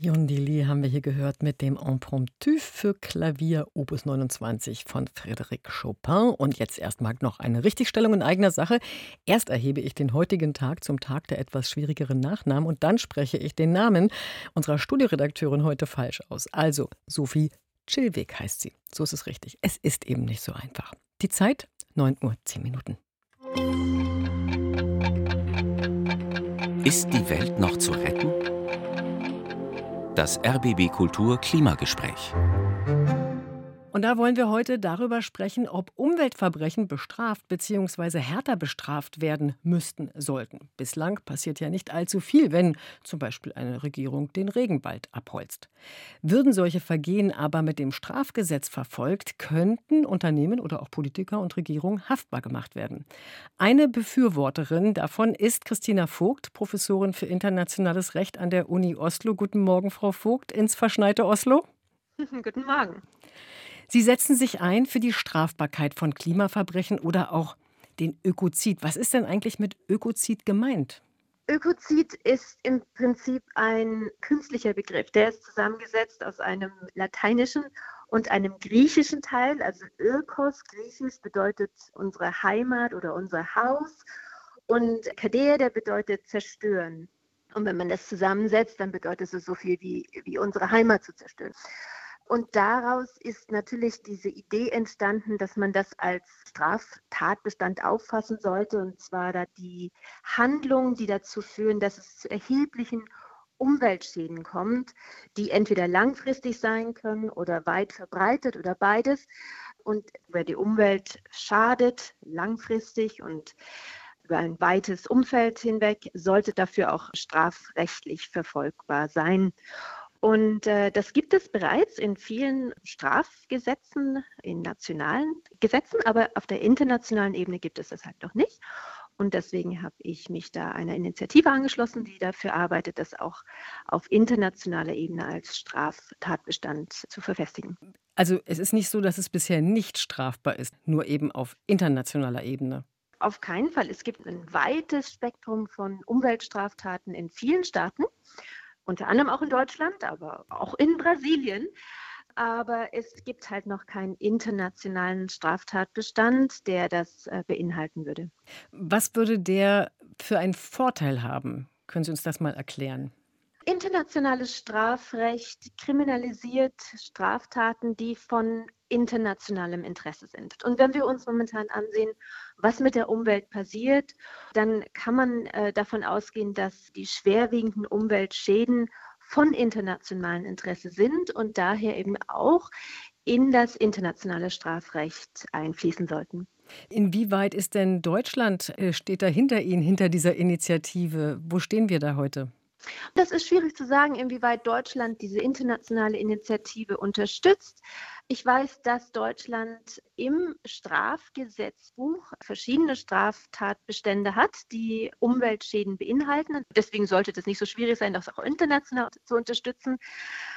Jon Dili haben wir hier gehört mit dem Impromptu für Klavier Opus 29 von Frédéric Chopin. Und jetzt erstmal noch eine Richtigstellung in eigener Sache. Erst erhebe ich den heutigen Tag zum Tag der etwas schwierigeren Nachnamen und dann spreche ich den Namen unserer Studioredakteurin heute falsch aus. Also Sophie Chilweg heißt sie. So ist es richtig. Es ist eben nicht so einfach. Die Zeit 9 Uhr 10 Minuten. Ist die Welt noch zu retten? Das RBB Kultur Klimagespräch. Und da wollen wir heute darüber sprechen, ob Umweltverbrechen bestraft bzw. härter bestraft werden müssten sollten. Bislang passiert ja nicht allzu viel, wenn zum Beispiel eine Regierung den Regenwald abholzt. Würden solche Vergehen aber mit dem Strafgesetz verfolgt, könnten Unternehmen oder auch Politiker und Regierungen haftbar gemacht werden. Eine Befürworterin davon ist Christina Vogt, Professorin für internationales Recht an der Uni Oslo. Guten Morgen, Frau Vogt, ins verschneite Oslo. Guten Morgen. Sie setzen sich ein für die Strafbarkeit von Klimaverbrechen oder auch den Ökozid. Was ist denn eigentlich mit Ökozid gemeint? Ökozid ist im Prinzip ein künstlicher Begriff. Der ist zusammengesetzt aus einem lateinischen und einem griechischen Teil. Also Ökos, griechisch, bedeutet unsere Heimat oder unser Haus. Und Kadea, der bedeutet zerstören. Und wenn man das zusammensetzt, dann bedeutet es so viel wie, wie unsere Heimat zu zerstören. Und daraus ist natürlich diese Idee entstanden, dass man das als Straftatbestand auffassen sollte, und zwar da die Handlungen, die dazu führen, dass es zu erheblichen Umweltschäden kommt, die entweder langfristig sein können oder weit verbreitet oder beides. Und wer die Umwelt schadet, langfristig und über ein weites Umfeld hinweg, sollte dafür auch strafrechtlich verfolgbar sein. Und äh, das gibt es bereits in vielen Strafgesetzen, in nationalen Gesetzen, aber auf der internationalen Ebene gibt es das halt noch nicht. Und deswegen habe ich mich da einer Initiative angeschlossen, die dafür arbeitet, das auch auf internationaler Ebene als Straftatbestand zu verfestigen. Also es ist nicht so, dass es bisher nicht strafbar ist, nur eben auf internationaler Ebene. Auf keinen Fall. Es gibt ein weites Spektrum von Umweltstraftaten in vielen Staaten unter anderem auch in Deutschland, aber auch in Brasilien. Aber es gibt halt noch keinen internationalen Straftatbestand, der das äh, beinhalten würde. Was würde der für einen Vorteil haben? Können Sie uns das mal erklären? Internationales Strafrecht kriminalisiert Straftaten, die von internationalem Interesse sind. Und wenn wir uns momentan ansehen, was mit der Umwelt passiert, dann kann man äh, davon ausgehen, dass die schwerwiegenden Umweltschäden von internationalem Interesse sind und daher eben auch in das internationale Strafrecht einfließen sollten. Inwieweit ist denn Deutschland, äh, steht da hinter Ihnen, hinter dieser Initiative? Wo stehen wir da heute? Das ist schwierig zu sagen, inwieweit Deutschland diese internationale Initiative unterstützt. Ich weiß, dass Deutschland im Strafgesetzbuch verschiedene Straftatbestände hat, die Umweltschäden beinhalten. Deswegen sollte es nicht so schwierig sein, das auch international zu unterstützen.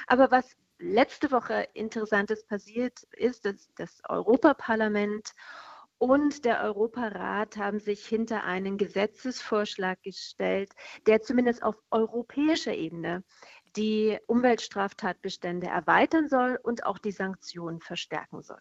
Aber was letzte Woche Interessantes passiert ist, dass das Europaparlament und der Europarat haben sich hinter einen Gesetzesvorschlag gestellt, der zumindest auf europäischer Ebene die Umweltstraftatbestände erweitern soll und auch die Sanktionen verstärken soll.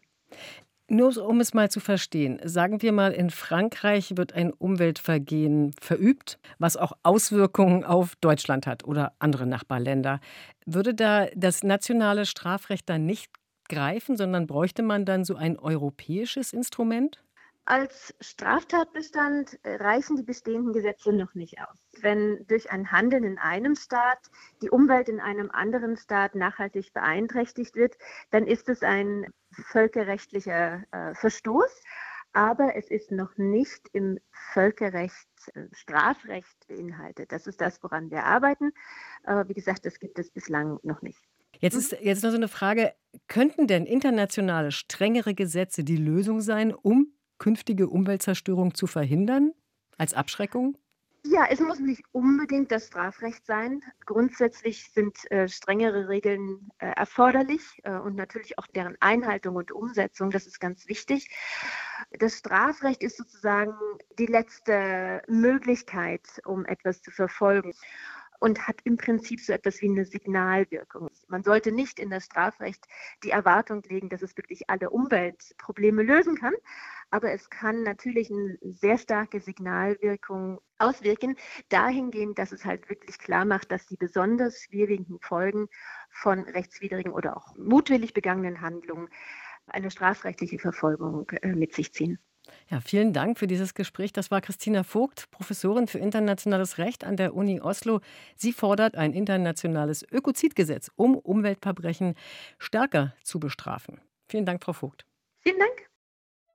Nur um es mal zu verstehen, sagen wir mal, in Frankreich wird ein Umweltvergehen verübt, was auch Auswirkungen auf Deutschland hat oder andere Nachbarländer. Würde da das nationale Strafrecht dann nicht greifen, sondern bräuchte man dann so ein europäisches Instrument? Als Straftatbestand äh, reichen die bestehenden Gesetze noch nicht aus. Wenn durch ein Handeln in einem Staat die Umwelt in einem anderen Staat nachhaltig beeinträchtigt wird, dann ist es ein völkerrechtlicher äh, Verstoß. Aber es ist noch nicht im Völkerrecht, äh, Strafrecht beinhaltet. Das ist das, woran wir arbeiten. Aber wie gesagt, das gibt es bislang noch nicht. Jetzt ist jetzt noch so eine Frage: Könnten denn internationale strengere Gesetze die Lösung sein, um künftige Umweltzerstörung zu verhindern als Abschreckung? Ja, es muss nicht unbedingt das Strafrecht sein. Grundsätzlich sind äh, strengere Regeln äh, erforderlich äh, und natürlich auch deren Einhaltung und Umsetzung, das ist ganz wichtig. Das Strafrecht ist sozusagen die letzte Möglichkeit, um etwas zu verfolgen. und hat im Prinzip so etwas wie eine Signalwirkung. Man sollte nicht in das Strafrecht die Erwartung legen, dass es wirklich alle Umweltprobleme lösen kann, aber es kann natürlich eine sehr starke Signalwirkung auswirken, dahingehend, dass es halt wirklich klar macht, dass die besonders schwierigen Folgen von rechtswidrigen oder auch mutwillig begangenen Handlungen eine strafrechtliche Verfolgung äh, mit sich ziehen. Ja, vielen Dank für dieses Gespräch. Das war Christina Vogt, Professorin für internationales Recht an der Uni Oslo. Sie fordert ein internationales Ökozidgesetz, um Umweltverbrechen stärker zu bestrafen. Vielen Dank, Frau Vogt. Vielen Dank.